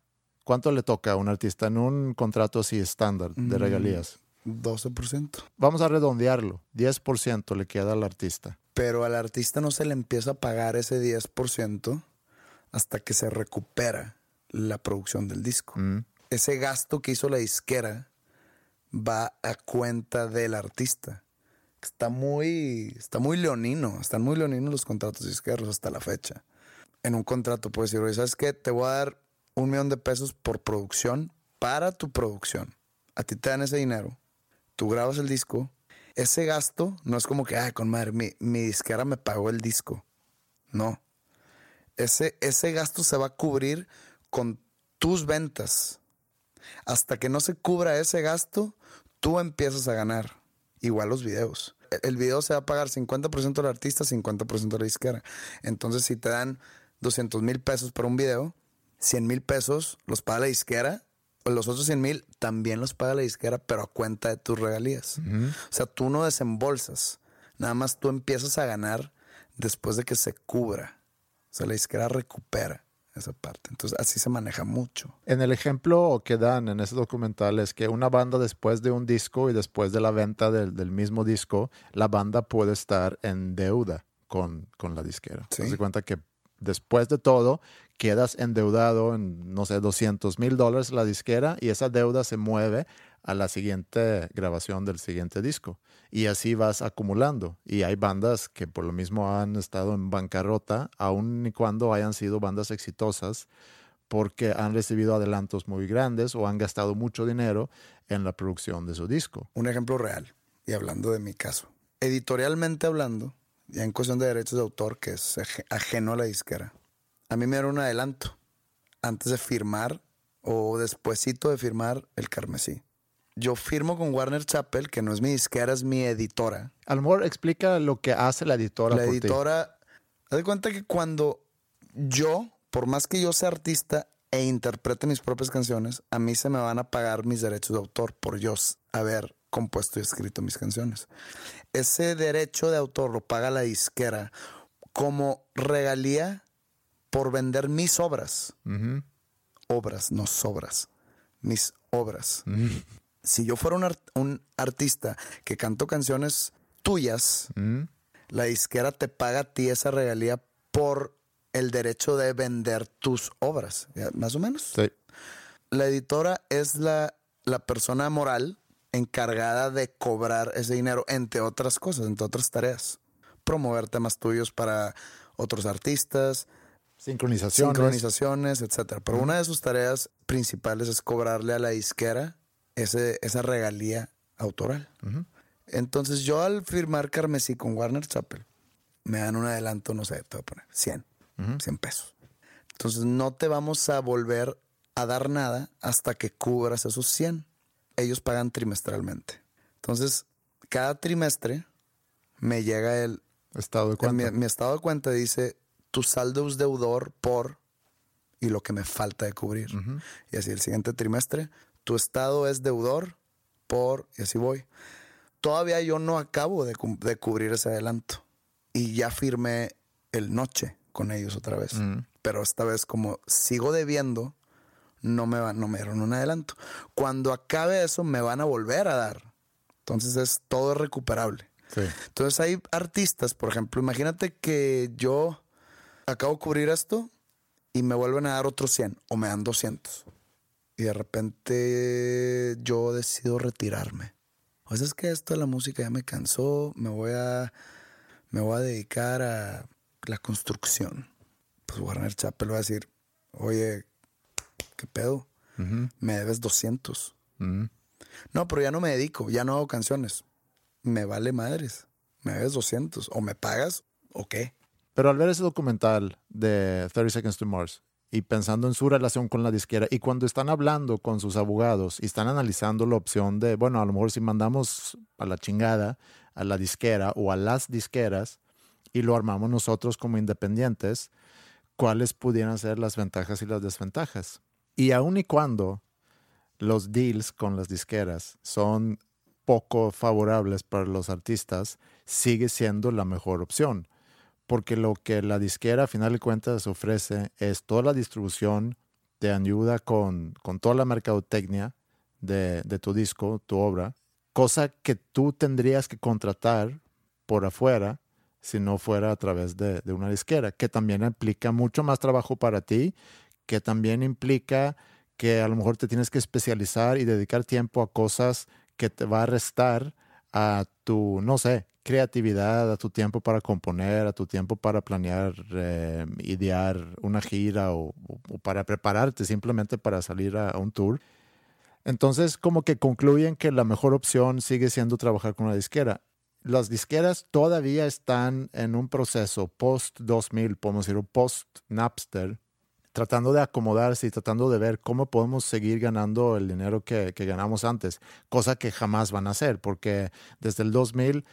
¿Cuánto le toca a un artista en un contrato así estándar de regalías? 12%. Vamos a redondearlo. 10% le queda al artista. Pero al artista no se le empieza a pagar ese 10% hasta que se recupera la producción del disco. Mm. Ese gasto que hizo la disquera va a cuenta del artista. Está muy, está muy leonino. Están muy leoninos los contratos disqueros hasta la fecha. En un contrato puedes decir, oye, ¿sabes qué? Te voy a dar un millón de pesos por producción para tu producción. A ti te dan ese dinero, tú grabas el disco. Ese gasto no es como que, ay, con madre, mi, mi disquera me pagó el disco. No. Ese, ese gasto se va a cubrir con tus ventas. Hasta que no se cubra ese gasto, tú empiezas a ganar. Igual los videos. El video se va a pagar 50% del artista, 50% de la disquera. Entonces, si te dan 200 mil pesos por un video, 100 mil pesos los paga la disquera, o los otros 100 mil también los paga la disquera, pero a cuenta de tus regalías. Uh -huh. O sea, tú no desembolsas, nada más tú empiezas a ganar después de que se cubra. O sea, la disquera recupera esa parte. Entonces, así se maneja mucho. En el ejemplo que dan en ese documental es que una banda después de un disco y después de la venta del, del mismo disco, la banda puede estar en deuda con, con la disquera. Sí. Se cuenta que después de todo, quedas endeudado en, no sé, 200 mil dólares la disquera y esa deuda se mueve a la siguiente grabación del siguiente disco. Y así vas acumulando. Y hay bandas que por lo mismo han estado en bancarrota, aun cuando hayan sido bandas exitosas, porque han recibido adelantos muy grandes o han gastado mucho dinero en la producción de su disco. Un ejemplo real, y hablando de mi caso. Editorialmente hablando, ya en cuestión de derechos de autor, que es ajeno a la disquera, a mí me dieron un adelanto antes de firmar o despuesito de firmar el carmesí. Yo firmo con Warner Chappell, que no es mi disquera, es mi editora. A lo mejor explica lo que hace la editora. La por editora, haz de cuenta que cuando yo, por más que yo sea artista e interprete mis propias canciones, a mí se me van a pagar mis derechos de autor por yo haber compuesto y escrito mis canciones. Ese derecho de autor lo paga la disquera como regalía por vender mis obras. Obras, no sobras. Mis obras. Si yo fuera un, art- un artista que canto canciones tuyas, la disquera te paga a ti esa regalía por el derecho de vender tus obras. ¿Ya? Más o menos. Sí. La editora es la, la persona moral encargada de cobrar ese dinero, entre otras cosas, entre otras tareas. Promover temas tuyos para otros artistas, Sincronizaciones. sincronizaciones, etcétera. Pero una de sus tareas principales es cobrarle a la disquera ese, esa regalía autoral. Entonces, yo al firmar Carmesí con Warner Chappell, me dan un adelanto, no sé, te voy a poner 100, 100 pesos. Entonces, no te vamos a volver a dar nada hasta que cubras esos 100. Ellos pagan trimestralmente. Entonces, cada trimestre me llega el, Estado de en cuenta. mi, mi estado de cuenta dice tu saldo es deudor por y lo que me falta de cubrir. Y así el siguiente trimestre, tu estado es deudor por y así voy. Todavía yo no acabo de, de cubrir ese adelanto. Y ya firmé el noche con ellos otra vez. Pero esta vez como sigo debiendo, no me, van, no me dieron un adelanto. Cuando acabe eso, me van a volver a dar. Entonces es todo recuperable. Sí. Entonces hay artistas, por ejemplo, imagínate que yo acabo de cubrir esto y me vuelven a dar otros 100 o me dan 200. Y de repente yo decido retirarme. O sea, es que esto de la música ya me cansó, me voy a, me voy a dedicar a la construcción. Pues Warner Chappell va a decir, oye, ¿qué pedo? Me debes 200. No, pero ya no me dedico, ya no hago canciones. Me vale madres. Me debes 200. O me pagas o qué. Pero al ver ese documental de 30 Seconds to Mars y pensando en su relación con la disquera y cuando están hablando con sus abogados y están analizando la opción de, bueno, a lo mejor si mandamos a la chingada a la disquera o a las disqueras y lo armamos nosotros como independientes, cuáles pudieran ser las ventajas y las desventajas. Y aun y cuando los deals con las disqueras son poco favorables para los artistas, sigue siendo la mejor opción porque lo que la disquera a final de cuentas ofrece es toda la distribución, te ayuda con, con toda la mercadotecnia de, de, tu disco, tu obra, cosa que tú tendrías que contratar por afuera si no fuera a través de, de una disquera, que también implica mucho más trabajo para ti, que también implica que a lo mejor te tienes que especializar y dedicar tiempo a cosas que te va a restar a tu, no sé, creatividad, a tu tiempo para componer, a tu tiempo para planear, eh, idear una gira o, para prepararte simplemente para salir a, un tour. Entonces, como que concluyen que la mejor opción sigue siendo trabajar con una disquera. Las disqueras todavía están en un proceso post-2000, podemos decir, post-Napster, tratando de acomodarse y tratando de ver cómo podemos seguir ganando el dinero que, que ganamos antes, cosa que jamás van a hacer, porque desde el 2000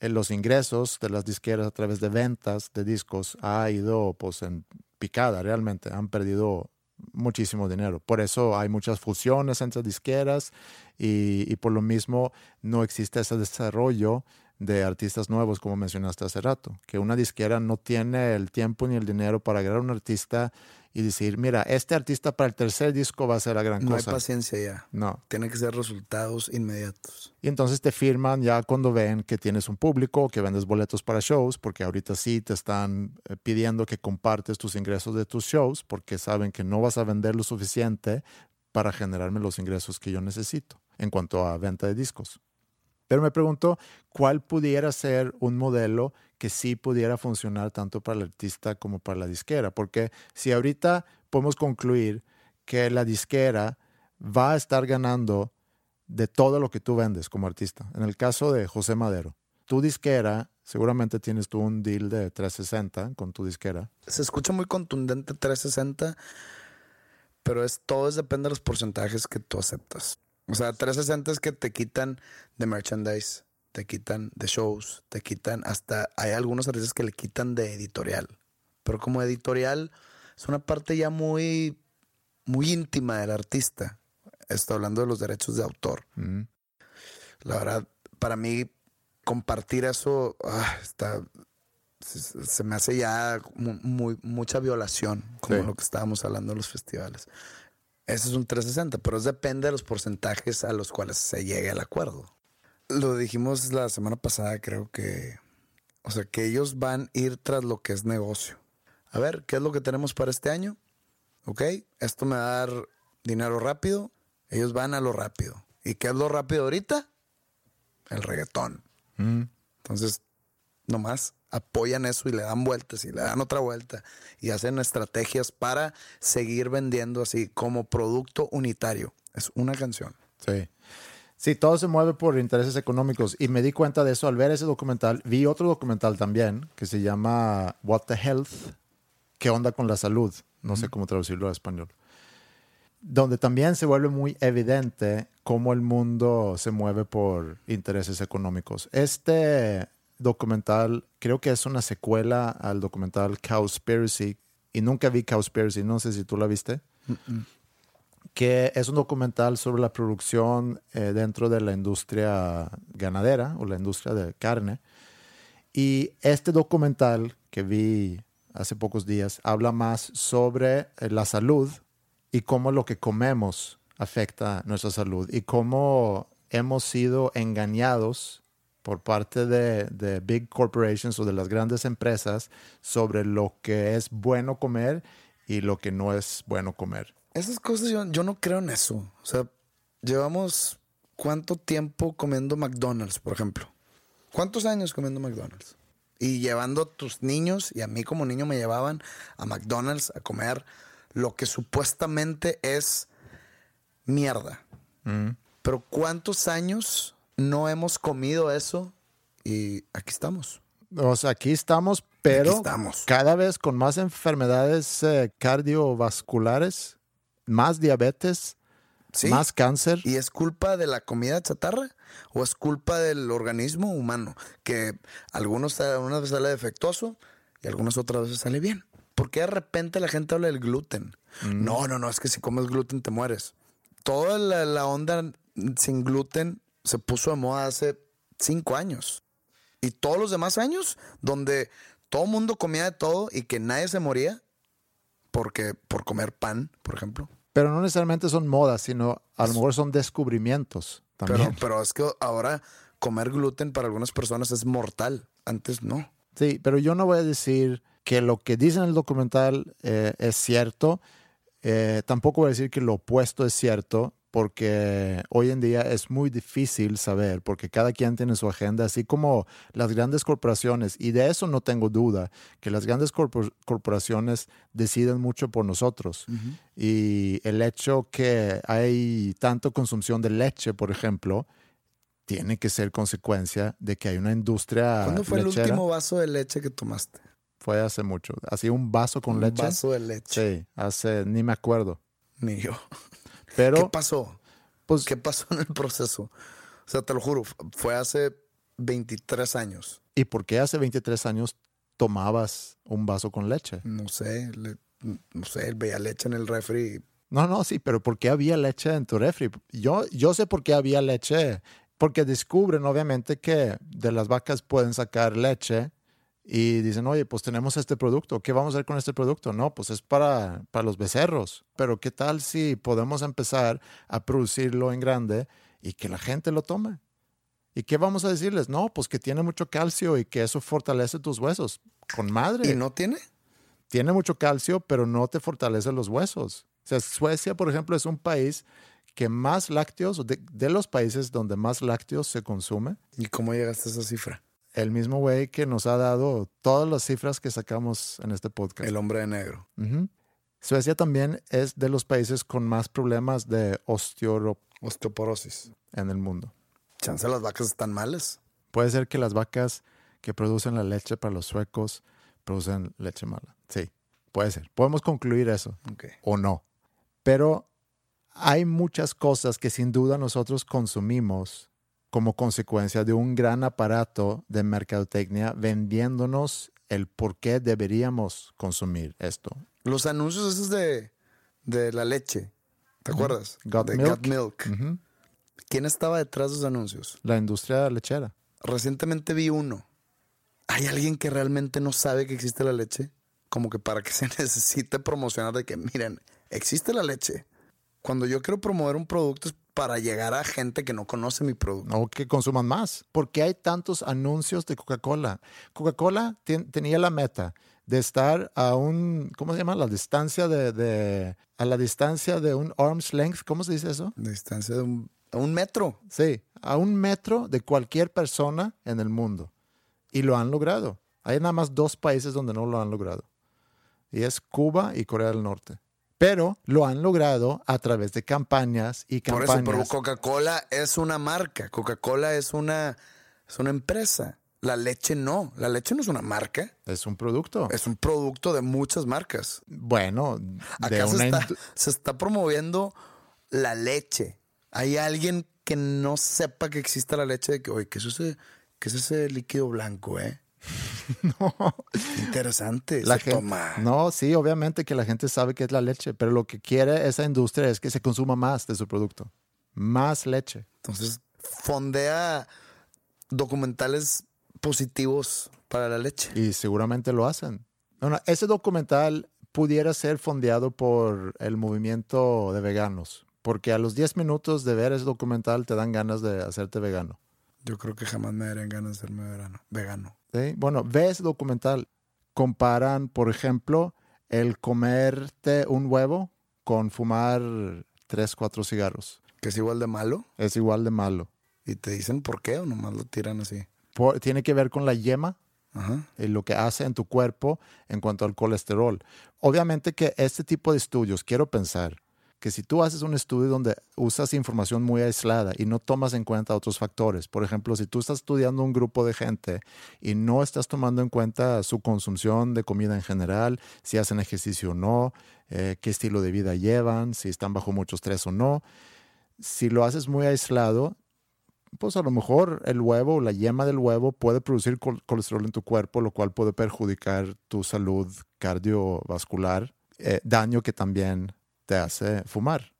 eh, los ingresos de las disqueras a través de ventas de discos ha ido pues en picada realmente, han perdido muchísimo dinero. Por eso hay muchas fusiones entre disqueras y, y por lo mismo no existe ese desarrollo de artistas nuevos, como mencionaste hace rato, que una disquera no tiene el tiempo ni el dinero para agarrar a un artista y decir, mira, este artista para el tercer disco va a ser la gran cosa. No hay paciencia ya. No. Tiene que ser resultados inmediatos. Y entonces te firman ya cuando ven que tienes un público, que vendes boletos para shows, porque ahorita sí te están eh, pidiendo que compartes tus ingresos de tus shows, porque saben que no vas a vender lo suficiente para generarme los ingresos que yo necesito en cuanto a venta de discos. Pero me pregunto cuál pudiera ser un modelo que sí pudiera funcionar tanto para el artista como para la disquera. Porque si ahorita podemos concluir que la disquera va a estar ganando de todo lo que tú vendes como artista. En el caso de José Madero, tu disquera, seguramente tienes tú un deal de 360 con tu disquera. Se escucha muy contundente 360, pero es, todo depende de los porcentajes que tú aceptas. O sea, 360 es que te quitan de merchandise, te quitan de shows, te quitan hasta, hay algunos artistas que le quitan de editorial. Pero como editorial es una parte ya muy, muy íntima del artista. Estoy hablando de los derechos de autor. La verdad, para mí, compartir eso ah, está, se, me hace ya muy, mucha violación, como lo que estábamos hablando en los festivales. Ese es un 360, pero depende de los porcentajes a los cuales se llegue al acuerdo. Lo dijimos la semana pasada, creo que. O sea, que ellos van a ir tras lo que es negocio. A ver, ¿qué es lo que tenemos para este año? Ok, esto me va a dar dinero rápido. Ellos van a lo rápido. ¿Y qué es lo rápido ahorita? El reggaetón. Mm. Entonces, nomás apoyan eso y le dan vueltas y le dan otra vuelta y hacen estrategias para seguir vendiendo así como producto unitario. Es una canción. Sí. Sí, todo se mueve por intereses económicos y me di cuenta de eso al ver ese documental. Vi otro documental también que se llama What the Health, ¿qué onda con la salud? No sé cómo traducirlo a español. Donde también se vuelve muy evidente cómo el mundo se mueve por intereses económicos. Este documental, creo que es una secuela al documental Cowspiracy, y nunca vi Cowspiracy, no sé si tú la viste, que es un documental sobre la producción eh, dentro de la industria ganadera o la industria de carne. Y este documental que vi hace pocos días habla más sobre eh, la salud y cómo lo que comemos afecta nuestra salud y cómo hemos sido engañados por parte de, de big corporations o de las grandes empresas sobre lo que es bueno comer y lo que no es bueno comer. Esas cosas yo, yo no creo en eso. O sea, llevamos cuánto tiempo comiendo McDonald's, por ejemplo. ¿Cuántos años comiendo McDonald's? Y llevando a tus niños, y a mí como niño me llevaban a McDonald's a comer lo que supuestamente es mierda. Pero ¿cuántos años no hemos comido eso? Y aquí estamos. O sea, aquí estamos, pero Aquí estamos. cada vez con más enfermedades eh, cardiovasculares, más diabetes, Sí. más cáncer. ¿Y es culpa de la comida chatarra o es culpa del organismo humano? Que algunos algunas veces sale defectuoso y algunas otras veces sale bien. ¿Por qué de repente la gente habla del gluten? No, no, no, es que si comes gluten te mueres. Toda la, la onda sin gluten se puso de moda hace cinco años. Y todos los demás años, donde todo el mundo comía de todo y que nadie se moría, porque por comer pan, por ejemplo. Pero no necesariamente son modas, sino a lo mejor son descubrimientos también. Pero, pero es que ahora comer gluten para algunas personas es mortal. Antes no. Sí, pero yo no voy a decir que lo que dice en el documental eh, es cierto. Eh, tampoco voy a decir que lo opuesto es cierto, porque hoy en día es muy difícil saber, porque cada quien tiene su agenda, así como las grandes corporaciones, y de eso no tengo duda, que las grandes corpor- corporaciones deciden mucho por nosotros. Y el hecho que hay tanto consumición de leche, por ejemplo, tiene que ser consecuencia de que hay una industria ¿Cuándo fue el último vaso de leche que tomaste? Fue hace mucho. Así un vaso con Un leche. vaso de leche. Sí, hace, ni me acuerdo. Ni yo. Pero, ¿Qué pasó? pues, ¿Qué pasó en el proceso? O sea, te lo juro, fue hace 23 años. ¿y por qué hace 23 años tomabas un vaso con leche? No sé, le- no sé, veía leche en el refri. No, no, sí, pero ¿por qué había leche en tu refri? Yo, yo sé por qué había leche. Porque descubren, obviamente, que de las vacas pueden sacar leche y dicen, oye, pues tenemos este producto. ¿Qué vamos a hacer con este producto? No, pues es para, para los becerros. Pero ¿qué tal si podemos empezar a producirlo en grande y que la gente lo tome? ¿Y qué vamos a decirles? No, pues que tiene mucho calcio y que eso fortalece tus huesos. Con madre ¿Y no tiene? tiene mucho calcio, pero no te fortalece los huesos. O sea, Suecia, por ejemplo, es un país que más lácteos, de, de los países donde más lácteos se consume, ¿Y cómo llegaste a esa cifra? El mismo güey que nos ha dado todas las cifras que sacamos en este podcast. El hombre de negro. Suecia también es de los países con más problemas de Osteoporosis. en el mundo. Chance las vacas están malas. Puede ser que las vacas que producen la leche para los suecos producen leche mala. Sí, puede ser. Podemos concluir eso. O no. Pero hay muchas cosas que sin duda nosotros consumimos como consecuencia de un gran aparato de mercadotecnia vendiéndonos el por qué deberíamos consumir esto. Los anuncios esos de, de la leche. ¿Te acuerdas? Got de Milk. Got Milk. Ujú. ¿Quién estaba detrás de esos anuncios? La industria lechera. Recientemente vi uno. ¿Hay alguien que realmente no sabe que existe la leche? Como que para que se necesite promocionar de que, miren, existe la leche. Cuando yo quiero promover un producto es para llegar a gente que no conoce mi producto. O que consuman más. ¿Por qué hay tantos anuncios de Coca-Cola? Coca-Cola tenía la meta de estar a un, ¿cómo se llama? La distancia de, de- a la distancia de un arm's length, ¿cómo se dice eso? Distancia de un, a un metro. Sí, a un metro de cualquier persona en el mundo. Y lo han logrado. Hay nada más dos países donde no lo han logrado. Y es Cuba y Corea del Norte. Pero lo han logrado a través de campañas y Por eso, campañas. Coca-Cola es una marca. Coca-Cola es una, es una empresa. La leche no. La leche no es una marca. es un producto. Es un producto de muchas marcas. bueno, de Acá se está, se está promoviendo la leche. Hay alguien que no sepa que existe la leche de que, oye, ¿qué es ese, qué es ese líquido blanco, eh? no. Interesante. la gente, toma. No, sí, obviamente que la gente sabe que es la leche, pero lo que quiere esa industria es que se consuma más de su producto. Más leche. Entonces, fondea documentales positivos para la leche. Y seguramente lo hacen. Bueno, ese documental pudiera ser fondeado por el movimiento de veganos, porque a los 10 minutos de ver ese documental te dan ganas de hacerte vegano. Yo creo que jamás me darían ganas de vegano. vegano. ¿Sí? Bueno, ves documental. Comparan, por ejemplo, el comerte un huevo con fumar tres, cuatro cigarros. Que es igual de malo. Es igual de malo. Y te dicen por qué o nomás lo tiran así. Por- tiene que ver con la yema Ajá. y lo que hace en tu cuerpo en cuanto al colesterol. Obviamente que este tipo de estudios, quiero pensar que si tú haces un estudio donde usas información muy aislada y no tomas en cuenta otros factores, por ejemplo, si tú estás estudiando un grupo de gente y no estás tomando en cuenta su consumición de comida en general, si hacen ejercicio o no, eh, qué estilo de vida llevan, si están bajo mucho estrés o no, si lo haces muy aislado, pues a lo mejor el huevo o la yema del huevo puede producir col- colesterol en tu cuerpo, lo cual puede perjudicar tu salud cardiovascular, eh, daño que también te hace fumar.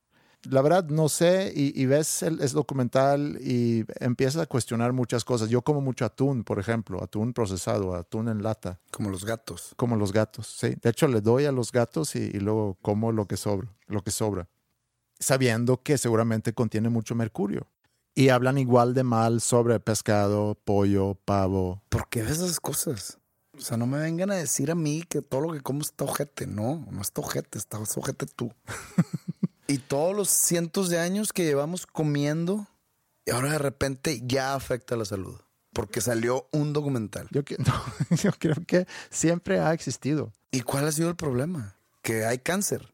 La verdad, no sé, y, y ves el es documental y empiezas a cuestionar muchas cosas. Yo como mucho atún, por ejemplo, atún procesado, atún en lata, Como los gatos. como los gatos, sí. De hecho, le doy a los gatos y, y luego como lo que sobra, lo que sobra, sabiendo que seguramente contiene mucho mercurio. Y hablan igual de mal sobre pescado, pollo, pavo. ¿Por qué ves esas cosas? O sea, no me vengan a decir a mí que todo lo que como está ojete. No, no está ojete, está ojete tú. y todos los cientos de años que llevamos comiendo, y ahora de repente ya afecta la salud. Porque salió un documental. Yo, no, yo creo que siempre ha existido. ¿Y cuál ha sido el problema? Que hay cáncer.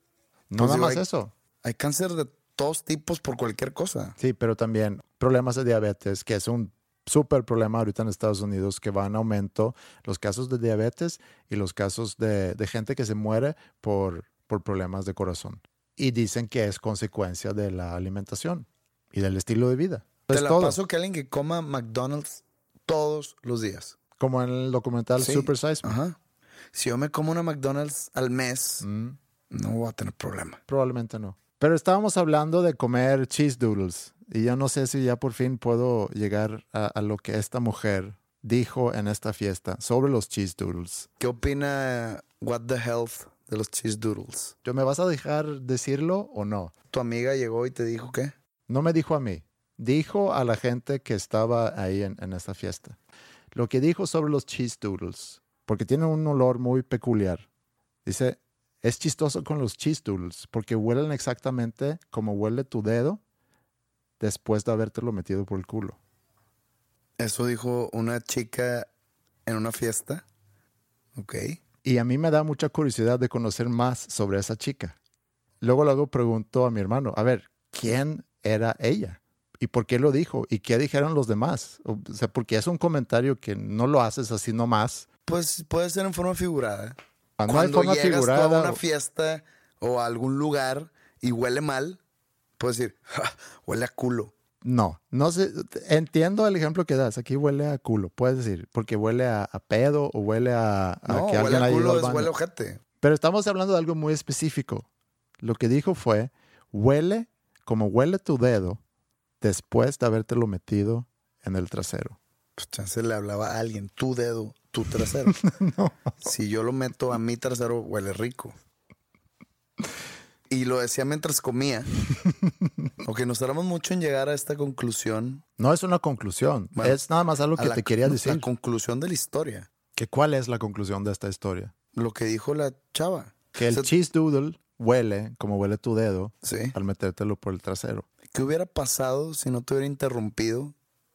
No Pues nada digo, más hay- eso. Hay cáncer de todos tipos por cualquier cosa. Sí, pero también problemas de diabetes, que es un súper problema ahorita en Estados Unidos, que va en aumento los casos de diabetes y los casos de, de gente que se muere por, por problemas de corazón. Y dicen que es consecuencia de la alimentación y del estilo de vida. Te es la todo. paso que alguien que coma McDonald's todos los días. Como en el documental Sí. Super Size. Ajá. Si yo me como una McDonald's al mes, Mm, no voy a tener problema. probablemente no. Pero estábamos hablando de comer cheese doodles y yo no sé si ya por fin puedo llegar a, a lo que esta mujer dijo en esta fiesta sobre los cheese doodles. ¿Qué opina What the Health de los cheese doodles? ¿Yo me vas a dejar decirlo o no? Tu amiga llegó y te dijo qué? No me dijo a mí, dijo a la gente que estaba ahí en, en esta fiesta. Lo que dijo sobre los cheese doodles, porque tienen un olor muy peculiar. Dice, es chistoso con los cheese doodles, porque huelen exactamente como huele tu dedo después de habértelo metido por el culo. Eso dijo una chica en una fiesta. Ok. Y a mí me da mucha curiosidad de conocer más sobre esa chica. Luego, luego pregunto a mi hermano, a ver, ¿quién era ella? ¿Y por qué lo dijo? ¿Y qué dijeron los demás? O sea, porque es un comentario que no lo haces así nomás. Pues puede ser en forma figurada. No hay Cuando forma llegas tú a una o- fiesta o a algún lugar y huele mal, puedes decir, "Ja, huele a culo. No, no sé. Entiendo el ejemplo que das. Aquí huele a culo, puedes decir, porque huele a, a pedo o huele a, a No, que huele alguien a ha ido culo al es baño. huele a ojete. Pero estamos hablando de algo muy específico. Lo que dijo fue, huele como huele tu dedo después de habértelo metido en el trasero. Pues chance le hablaba a alguien, tu dedo, tu trasero. Si yo lo meto a mi trasero, huele rico. Y lo decía mientras comía. Ok, nos tardamos mucho en llegar a esta conclusión. No es una conclusión, Bueno, es nada más algo que la- te quería La decir. conclusión de la historia. Que ¿Cuál es la conclusión de esta historia? Lo que dijo la chava. Que el O sea, cheese doodle huele como huele tu dedo Sí. al metértelo por el trasero. ¿Qué hubiera pasado si no te hubiera interrumpido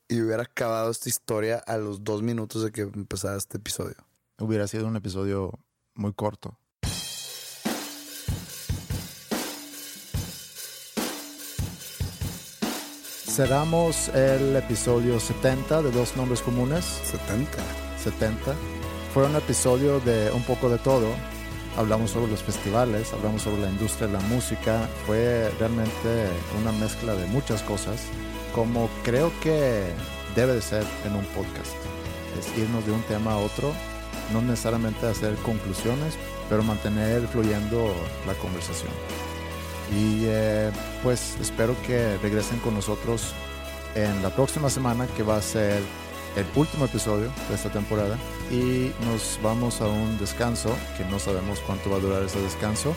y hubiera acabado esta historia a los dos minutos de que empezara este episodio? Hubiera sido un episodio muy corto. Cerramos el episodio 70 de Dos Nombres Comunes. 70. 70. Fue un episodio de un poco de todo. Hablamos sobre los festivales, hablamos sobre la industria de la música. Fue realmente una mezcla de muchas cosas, como creo que debe de ser en un podcast. Es irnos de un tema a otro, no necesariamente hacer conclusiones, pero mantener fluyendo la conversación. Y eh, pues espero que regresen con nosotros en la próxima semana, que va a ser el último episodio de esta temporada. Y nos vamos a un descanso, que no sabemos cuánto va a durar ese descanso,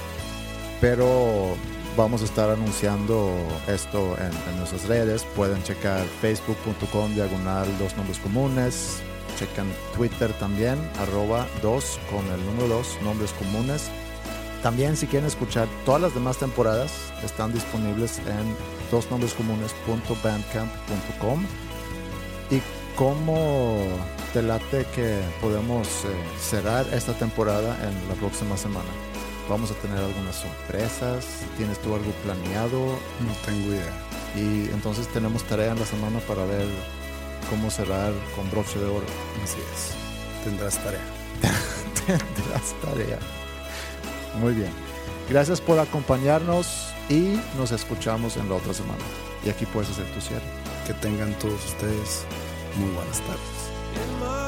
pero vamos a estar anunciando esto en, nuestras redes. Pueden checar facebook.com diagonal dos nombres comunes. Checan Twitter también, arroba dos con el número dos, nombres comunes. También si quieren escuchar todas las demás temporadas, están disponibles en dosnombrescomunes.bandcamp.com. ¿Y cómo te late que podemos eh, cerrar esta temporada en la próxima semana? Vamos a tener algunas sorpresas. ¿Tienes tú algo planeado? No tengo idea. Y entonces tenemos tarea en la semana para ver cómo cerrar con broche de oro. Así es. Tendrás tarea. Tendrás tarea. Muy bien. Gracias por acompañarnos y nos escuchamos en la otra semana. Y aquí puedes hacer tu cierre. Que tengan todos ustedes muy buenas tardes.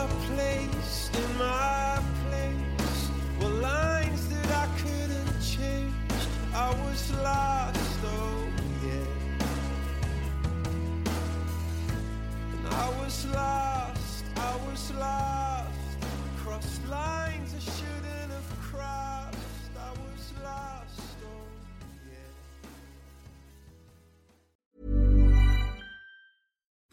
alive.